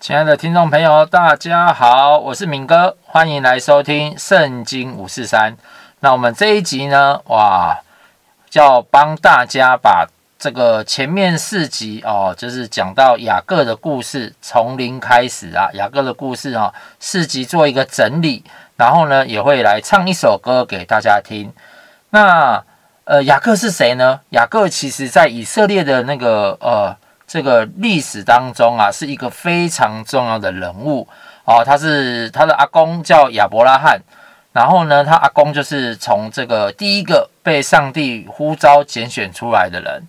亲爱的听众朋友，大家好，我是敏哥，欢迎来收听《圣经五四三》。那我们这一集呢，哇，要帮大家把这个前面四集哦，就是讲到雅各的故事，从零开始啊，雅各的故事啊、哦，四集做一个整理，然后呢，也会来唱一首歌给大家听。那呃，雅各是谁呢？雅各其实在以色列的那个呃。这个历史当中啊，是一个非常重要的人物哦。他是他的阿公叫亚伯拉罕，然后呢，他阿公就是从这个第一个被上帝呼召拣选出来的人。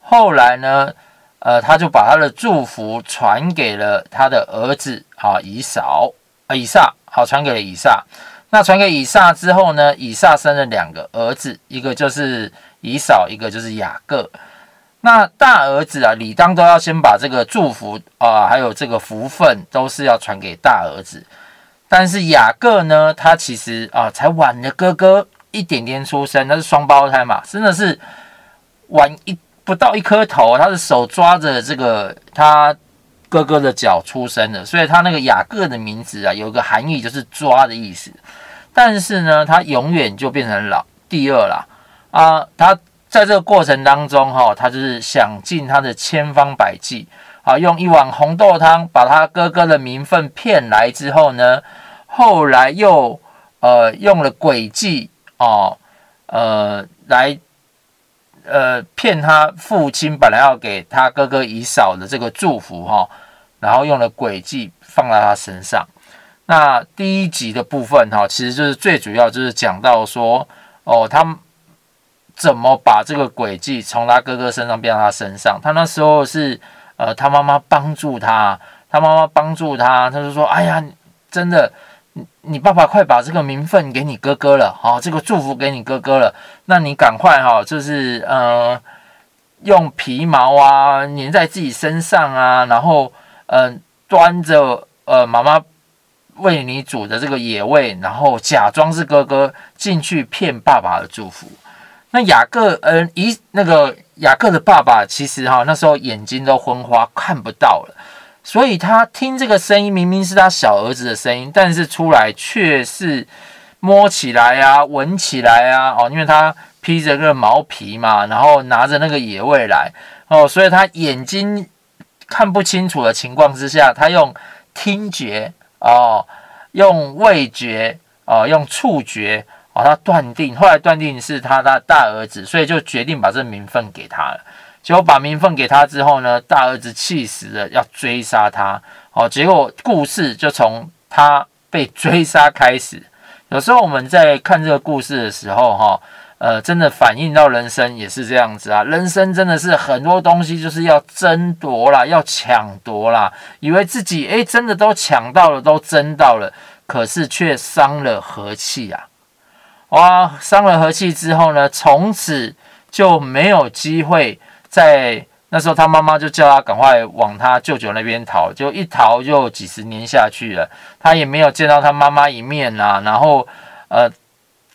后来呢，呃，他就把他的祝福传给了他的儿子啊，以扫啊，以撒，好，传给了以撒。那传给以撒之后呢，以撒生了两个儿子，一个就是以扫，一个就是雅各。那大儿子啊，理当都要先把这个祝福啊，还有这个福分，都是要传给大儿子。但是雅各呢，他其实啊，才晚了哥哥一点点出生，他是双胞胎嘛，真的是晚一不到一颗头，他的手抓着这个他哥哥的脚出生的，所以他那个雅各的名字啊，有个含义就是抓的意思。但是呢，他永远就变成老第二了啊，他。在这个过程当中，哈，他就是想尽他的千方百计，啊，用一碗红豆汤把他哥哥的名分骗来之后呢，后来又呃用了诡计，哦，呃来呃骗他父亲本来要给他哥哥以嫂的这个祝福，哈，然后用了诡计放在他身上。那第一集的部分，哈，其实就是最主要就是讲到说，哦，他。怎么把这个诡计从他哥哥身上变到他身上？他那时候是，呃，他妈妈帮助他，他妈妈帮助他，他就说：“哎呀，真的，你你爸爸快把这个名分给你哥哥了，好，这个祝福给你哥哥了，那你赶快哈，就是呃，用皮毛啊粘在自己身上啊，然后嗯、呃，端着呃妈妈为你煮的这个野味，然后假装是哥哥进去骗爸爸的祝福。”那雅各，嗯，一那个雅各的爸爸，其实哈那时候眼睛都昏花，看不到了，所以他听这个声音，明明是他小儿子的声音，但是出来却是摸起来啊，闻起来啊，哦，因为他披着个毛皮嘛，然后拿着那个野味来，哦，所以他眼睛看不清楚的情况之下，他用听觉哦，用味觉哦，用触觉。把，他断定，后来断定是他的大儿子，所以就决定把这名分给他了。结果把名分给他之后呢，大儿子气死了，要追杀他。哦，结果故事就从他被追杀开始。有时候我们在看这个故事的时候，哈，呃，真的反映到人生也是这样子啊。人生真的是很多东西就是要争夺啦，要抢夺啦，以为自己诶真的都抢到了，都争到了，可是却伤了和气啊。哇，伤了和气之后呢，从此就没有机会在那时候，他妈妈就叫他赶快往他舅舅那边逃，就一逃就几十年下去了，他也没有见到他妈妈一面啊。然后，呃，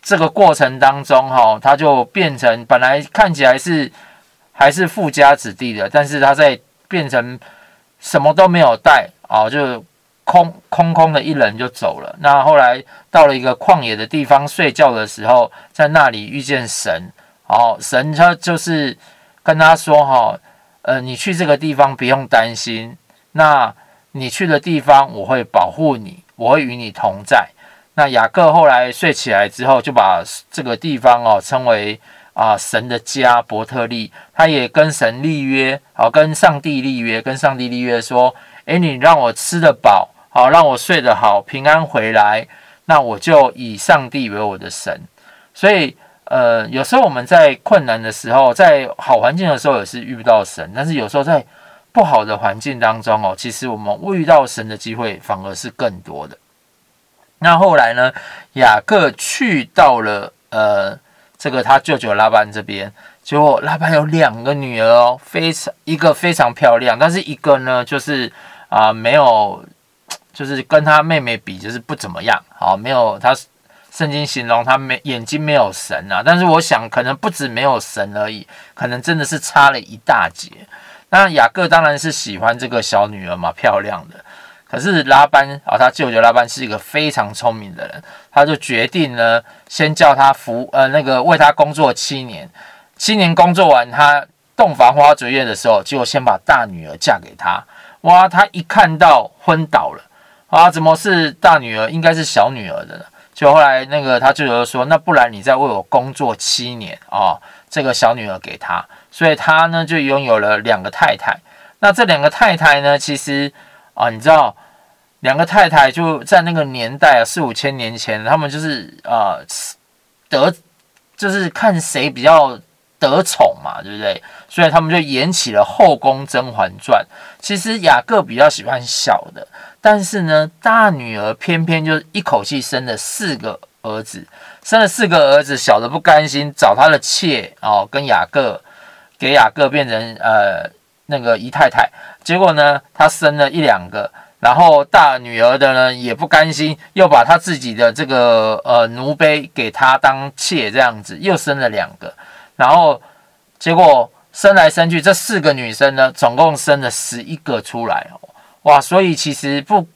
这个过程当中哈，他就变成本来看起来是还是富家子弟的，但是他在变成什么都没有带啊，就。空空空的一人就走了。那后来到了一个旷野的地方睡觉的时候，在那里遇见神。哦，神他就是跟他说：“哈，呃，你去这个地方不用担心。那你去的地方，我会保护你，我会与你同在。”那雅各后来睡起来之后，就把这个地方哦称为啊神的家伯特利。他也跟神立约，好，跟上帝立约，跟上帝立约说：“诶，你让我吃得饱。”好，让我睡得好，平安回来，那我就以上帝为我的神。所以，呃，有时候我们在困难的时候，在好环境的时候也是遇不到神，但是有时候在不好的环境当中哦，其实我们遇到神的机会反而是更多的。那后来呢，雅各去到了呃这个他舅舅拉班这边，结果拉班有两个女儿哦，非常一个非常漂亮，但是一个呢就是啊、没有。就是跟他妹妹比，就是不怎么样，好，没有他圣经形容他没眼睛没有神啊，但是我想可能不止没有神而已，可能真的是差了一大截。那雅各当然是喜欢这个小女儿嘛，漂亮的。可是拉班啊，他舅舅拉班是一个非常聪明的人，他就决定呢，先叫他服呃那个为他工作七年，七年工作完，他洞房花烛夜的时候，就先把大女儿嫁给他。哇，他一看到昏倒了啊，怎么是大女儿？应该是小女儿的。就后来那个他舅舅说，那不然你再为我工作七年啊，这个小女儿给他，所以他呢就拥有了两个太太。那这两个太太呢，其实。啊，你知道，两个太太就在那个年代，四五千年前，他们就是啊、得就是看谁比较得宠嘛，对不对？所以他们就演起了《后宫甄嬛传》。其实雅各比较喜欢小的，但是呢，大女儿偏偏就一口气生了四个儿子，生了四个儿子，小的不甘心，找他的妾哦，跟雅各给雅各变成呃。那个姨太太，结果呢，他生了一两个，然后大女儿的呢也不甘心，又把她自己的这个呃奴婢给她当妾，这样子又生了两个，然后结果生来生去，这四个女生呢，总共生了十一个出来，哇！所以其实不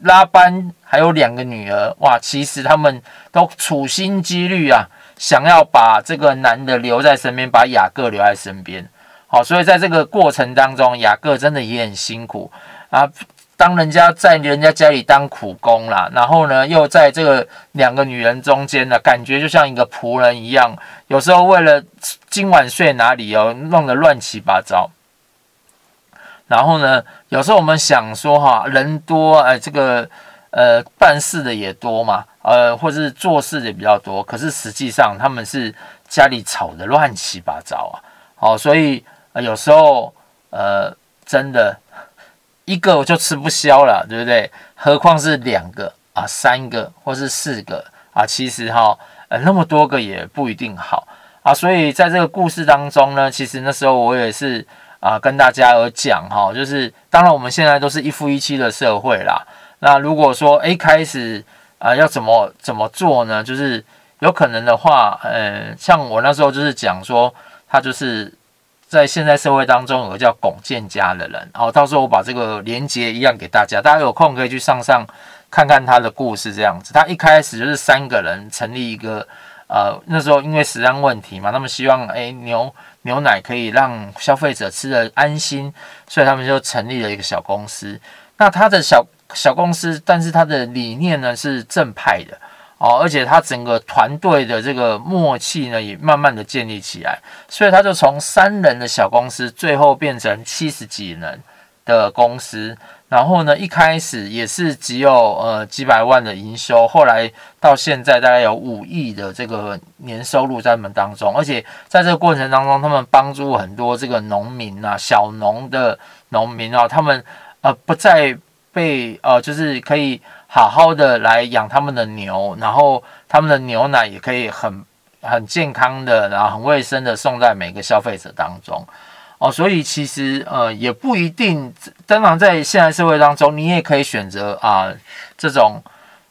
拉班还有两个女儿，哇！其实他们都处心积虑啊，想要把这个男的留在身边，把雅各留在身边。好，所以在这个过程当中，雅各真的也很辛苦啊，当人家在人家家里当苦工啦，然后呢，又在这个两个女人中间呢，感觉就像一个仆人一样，有时候为了今晚睡哪里哦，弄得乱七八糟。然后呢，有时候我们想说哈，人多哎，这个呃办事的也多嘛，呃，或者是做事的比较多，可是实际上他们是家里吵得乱七八糟啊。好，所以。有时候，呃，真的一个我就吃不消了，对不对？何况是两个啊，三个或是四个啊，其实哈，呃，那么多个也不一定好啊。所以在这个故事当中呢，其实那时候我也是啊，跟大家有讲哈，就是当然我们现在都是一夫一妻的社会啦。那如果说诶开始啊，要怎么怎么做呢？就是有可能的话，呃，像我那时候就是讲说，他就是。在现在社会当中，有个叫龚建家的人，然后到时候我把这个连接一样给大家，大家有空可以去上上看看他的故事。这样子，他一开始就是三个人成立一个，呃，那时候因为食安问题嘛，他们希望诶牛牛奶可以让消费者吃的安心，所以他们就成立了一个小公司。那他的小小公司，但是他的理念呢是正派的。哦，而且他整个团队的这个默契呢，也慢慢的建立起来，所以他就从三人的小公司，最后变成七十几人的公司。然后呢，一开始也是只有呃几百万的营收，后来到现在大概有五亿的这个年收入在他们当中。而且在这个过程当中，他们帮助很多这个农民啊，小农的农民啊，他们呃不再被呃就是可以。好好的来养他们的牛，然后他们的牛奶也可以很很健康的，然后很卫生的送在每个消费者当中哦。所以其实呃也不一定，当然在现在社会当中，你也可以选择啊这种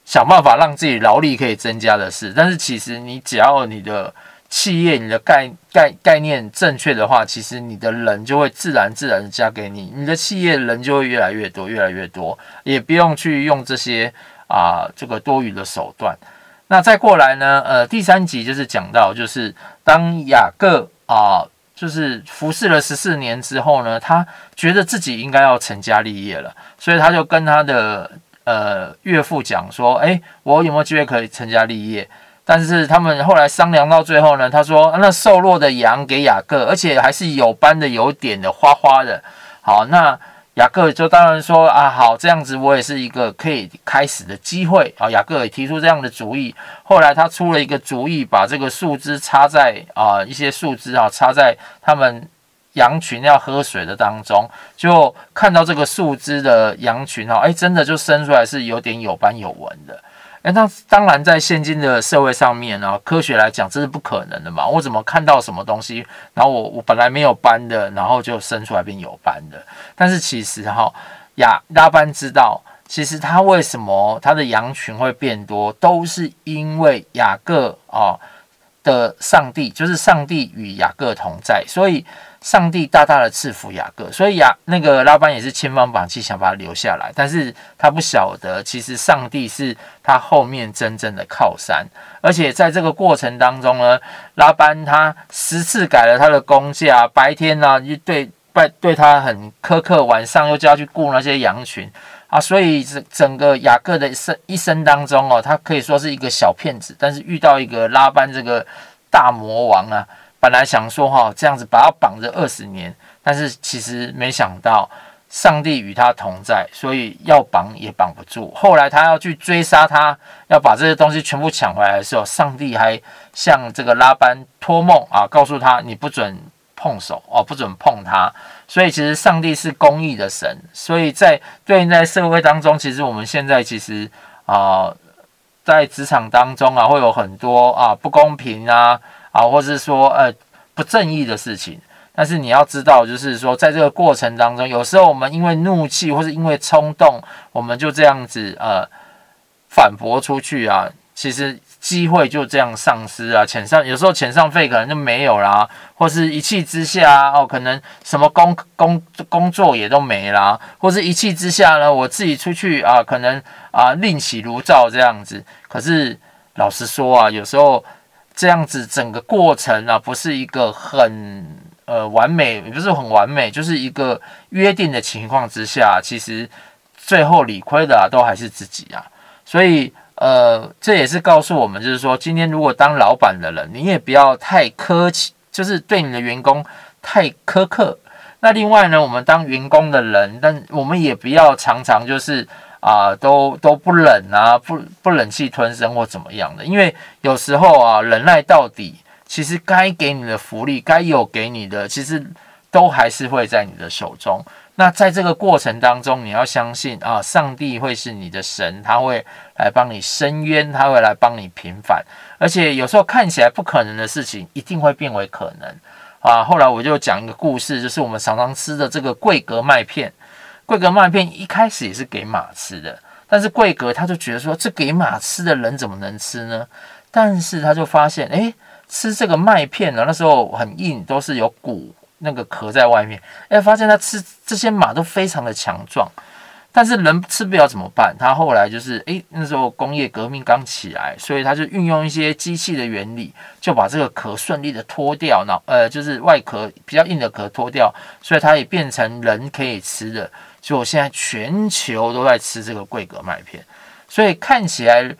想办法让自己劳力可以增加的事。但是其实你只要你的企业你的概概概念正确的话，其实你的人就会自然自然的加给你，你的企业人就会越来越多，越来越多，也不用去用这些啊这个多余的手段。那再过来呢，呃，第三集就是讲到，就是当雅各啊，就是服侍了十四年之后呢，他觉得自己应该要成家立业了，所以他就跟他的呃岳父讲说，哎，我有没有机会可以成家立业？但是他们后来商量到最后呢，他说：“那瘦弱的羊给雅各，而且还是有斑的、有点的、花花的。”好，那雅各就当然说：“啊，好，这样子我也是一个可以开始的机会。”啊，雅各也提出这样的主意。后来他出了一个主意，把这个树枝插在啊一些树枝啊插在他们羊群要喝水的当中，就看到这个树枝的羊群哈，哎，真的就生出来是有点有斑有纹的。哎，那当然，在现今的社会上面呢，科学来讲这是不可能的嘛。我怎么看到什么东西，然后我我本来没有斑的，然后就生出来变有斑的？但是其实哈，亚拉班知道，其实他为什么他的羊群会变多，都是因为雅各啊的上帝，就是上帝与雅各同在，所以上帝大大的赐福雅各，所以雅那个拉班也是千方百计想把他留下来，但是他不晓得，其实上帝是他后面真正的靠山，而且在这个过程当中呢，拉班他十次改了他的工价，白天呢就对拜对他很苛刻，晚上又叫他去顾那些羊群。啊，所以整整个雅各的一生一生当中哦，他可以说是一个小骗子，但是遇到一个拉班这个大魔王啊，本来想说哈、哦、这样子把他绑着二十年，但是其实没想到上帝与他同在，所以要绑也绑不住。后来他要去追杀他，要把这些东西全部抢回来的时候，上帝还向这个拉班托梦啊，告诉他你不准碰手哦，不准碰他。所以其实上帝是公义的神，所以在对应在社会当中，其实我们现在其实啊、在职场当中啊，会有很多啊不公平啊啊，或是说呃不正义的事情。但是你要知道，就是说在这个过程当中，有时候我们因为怒气或是因为冲动，我们就这样子呃反驳出去啊，其实。机会就这样丧失啊，遣上有时候遣上费可能就没有啦，或是一气之下哦，可能什么工工工作也都没啦，或是一气之下呢，我自己出去啊，可能啊另起炉灶这样子。可是老实说啊，有时候这样子整个过程啊，不是一个很呃完美，也不是很完美，就是一个约定的情况之下，其实最后理亏的，都还是自己啊，所以。呃，这也是告诉我们，就是说，今天如果当老板的人，你也不要太客气，就是对你的员工太苛刻。那另外呢，我们当员工的人，但我们也不要常常就是啊、都都不忍啊，不不忍气吞声或怎么样的。因为有时候啊，忍耐到底，其实该给你的福利，该有给你的，其实都还是会在你的手中。那在这个过程当中，你要相信啊，上帝会是你的神，他会来帮你伸冤，他会来帮你平反，而且有时候看起来不可能的事情，一定会变为可能啊。后来我就讲一个故事，就是我们常常吃的这个桂格麦片，桂格麦片一开始也是给马吃的，但是桂格他就觉得说，这给马吃的人怎么能吃呢？但是他就发现，诶，吃这个麦片呢，那时候很硬，都是有骨。那个壳在外面，哎，发现它吃这些马都非常的强壮，但是人吃不了怎么办？他后来就是，哎，那时候工业革命刚起来，所以他就运用一些机器的原理，就把这个壳顺利的脱掉，然呃，就是外壳比较硬的壳脱掉，所以它也变成人可以吃的。就现在全球都在吃这个桂格麦片，所以看起来。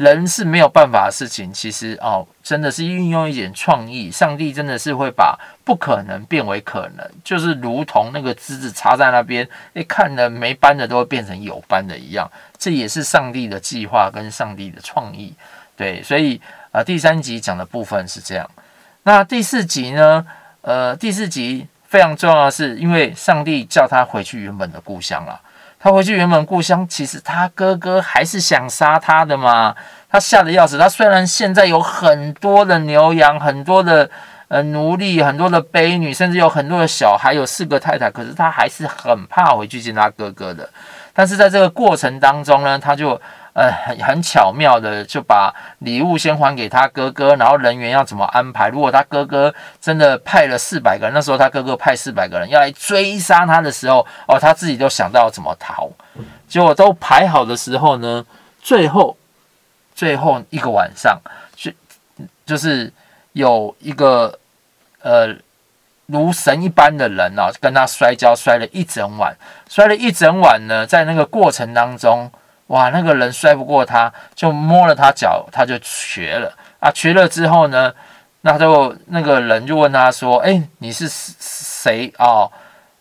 人是没有办法的事情，其实哦，真的是运用一点创意，上帝真的是会把不可能变为可能，就是如同那个枝子插在那边，诶，看了没斑的都会变成有斑的一样，这也是上帝的计划跟上帝的创意。对，所以啊、呃，第三集讲的部分是这样，那第四集呢？呃，第四集非常重要的是，因为上帝叫他回去原本的故乡了。他回去原本故乡，其实他哥哥还是想杀他的嘛。他吓得要死。他虽然现在有很多的牛羊，很多的呃奴隶，很多的婢女，甚至有很多的小孩，有四个太太，可是他还是很怕回去见他哥哥的。但是在这个过程当中呢，他就。呃，很很巧妙的就把礼物先还给他哥哥，然后人员要怎么安排？如果他哥哥真的派了四百个人，那时候他哥哥派四百个人要来追杀他的时候，哦，他自己都想到怎么逃。结果都排好的时候呢，最后最后一个晚上，就就是有一个呃如神一般的人啊，跟他摔跤摔了一整晚，摔了一整晚呢，在那个过程当中。哇，那个人摔不过他，就摸了他脚，他就瘸了啊！瘸了之后呢，那就那个人就问他说：“哎，你是谁哦？”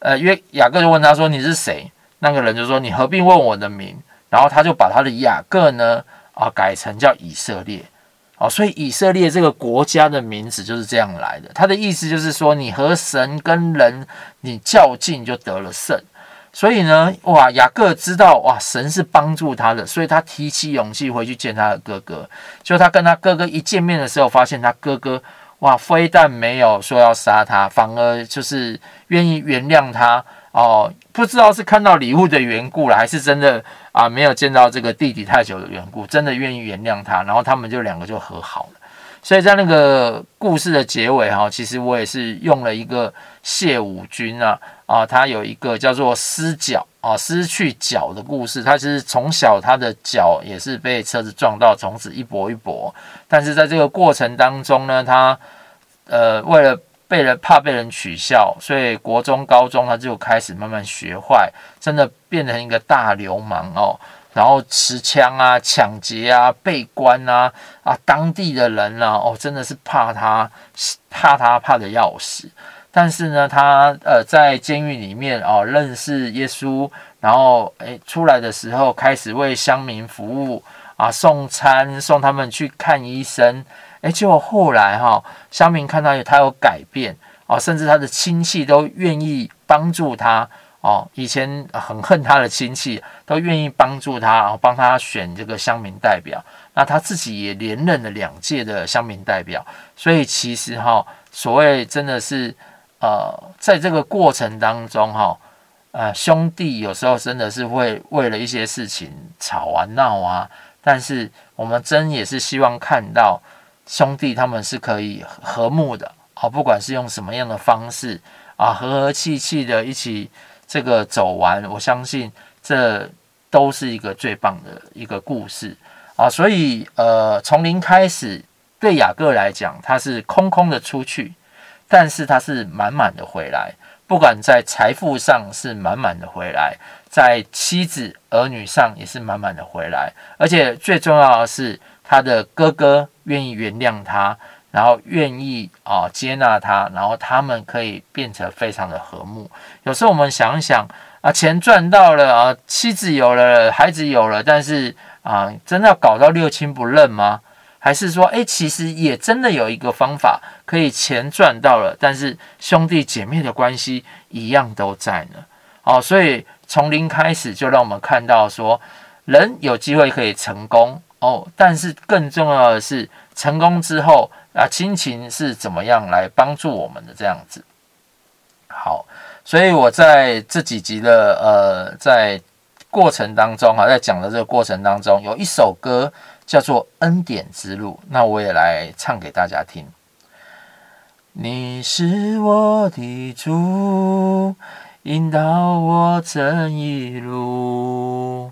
呃，约雅各就问他说：“你是谁？”那个人就说：“你何必问我的名？”然后他就把他的雅各呢啊改成叫以色列哦，所以以色列这个国家的名字就是这样来的。他的意思就是说，你和神跟人你较劲就得了胜。所以呢，哇，雅各知道哇，神是帮助他的，所以他提起勇气回去见他的哥哥。就他跟他哥哥一见面的时候，发现他哥哥哇，非但没有说要杀他，反而就是愿意原谅他哦。不知道是看到礼物的缘故了，还是真的啊，没有见到这个弟弟太久的缘故，真的愿意原谅他。然后他们就两个就和好了。所以在那个故事的结尾哈，其实我也是用了一个谢武军啊啊，他有一个叫做失脚啊失去脚的故事。他其实从小他的脚也是被车子撞到，从此一跛一跛。但是在这个过程当中呢，他呃为了被人怕被人取笑，所以国中、高中他就开始慢慢学坏，真的变成一个大流氓哦。然后持枪啊、抢劫啊、被关啊啊，当地的人啊，哦，真的是怕他，怕他怕得要死。但是呢，他呃在监狱里面哦认识耶稣，然后诶出来的时候开始为乡民服务啊，送餐送他们去看医生。诶，结果后来哈、哦，乡民看到他有改变哦，甚至他的亲戚都愿意帮助他哦。以前很恨他的亲戚都愿意帮助他，然后帮他选这个乡民代表。那他自己也连任了两届的乡民代表。所以其实哈、所谓真的是呃，在这个过程当中哈、呃，兄弟有时候真的是会为了一些事情吵啊闹啊，但是我们真也是希望看到。兄弟他们是可以和睦的啊，不管是用什么样的方式啊，和和气气的一起这个走完，我相信这都是一个最棒的一个故事啊。所以呃，从零开始，对雅各来讲，他是空空的出去，但是他是满满的回来。不管在财富上是满满的回来，在妻子儿女上也是满满的回来，而且最重要的是。他的哥哥愿意原谅他，然后愿意啊接纳他，然后他们可以变成非常的和睦。有时候我们想想啊，钱赚到了啊，妻子有了，孩子有了，但是啊，真的要搞到六亲不认吗？还是说，诶，其实也真的有一个方法，可以钱赚到了，但是兄弟姐妹的关系一样都在呢？哦，所以从零开始就让我们看到说，人有机会可以成功。哦，但是更重要的是，成功之后啊，亲情是怎么样来帮助我们的这样子。好，所以我在这几集的呃，在过程当中哈，在讲的这个过程当中，有一首歌叫做《恩典之路》，那我也来唱给大家听。你是我的主，引导我这一路。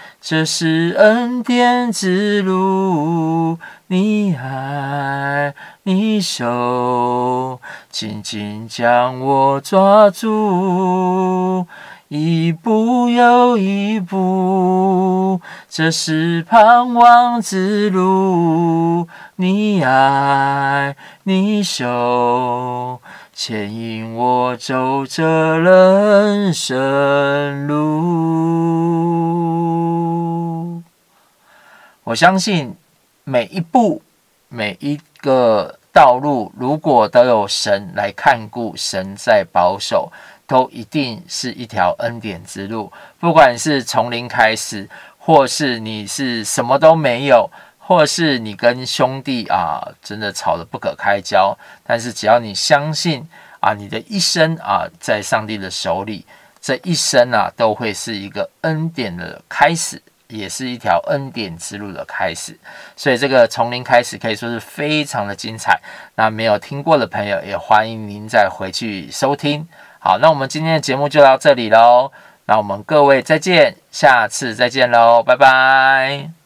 这是恩典之路，你爱，你手紧紧将我抓住，一步又一步。这是盼望之路，你爱，你手牵引我走这人生路。我相信每一步、每一个道路，如果都有神来看顾，神在保守，都一定是一条恩典之路。不管是从零开始，或是你是什么都没有，或是你跟兄弟啊真的吵得不可开交，但是只要你相信啊，你的一生啊在上帝的手里，这一生啊都会是一个恩典的开始。也是一条恩典之路的开始，所以这个从零开始可以说是非常的精彩。那没有听过的朋友，也欢迎您再回去收听。好，那我们今天的节目就到这里喽。那我们各位再见，下次再见喽，拜拜。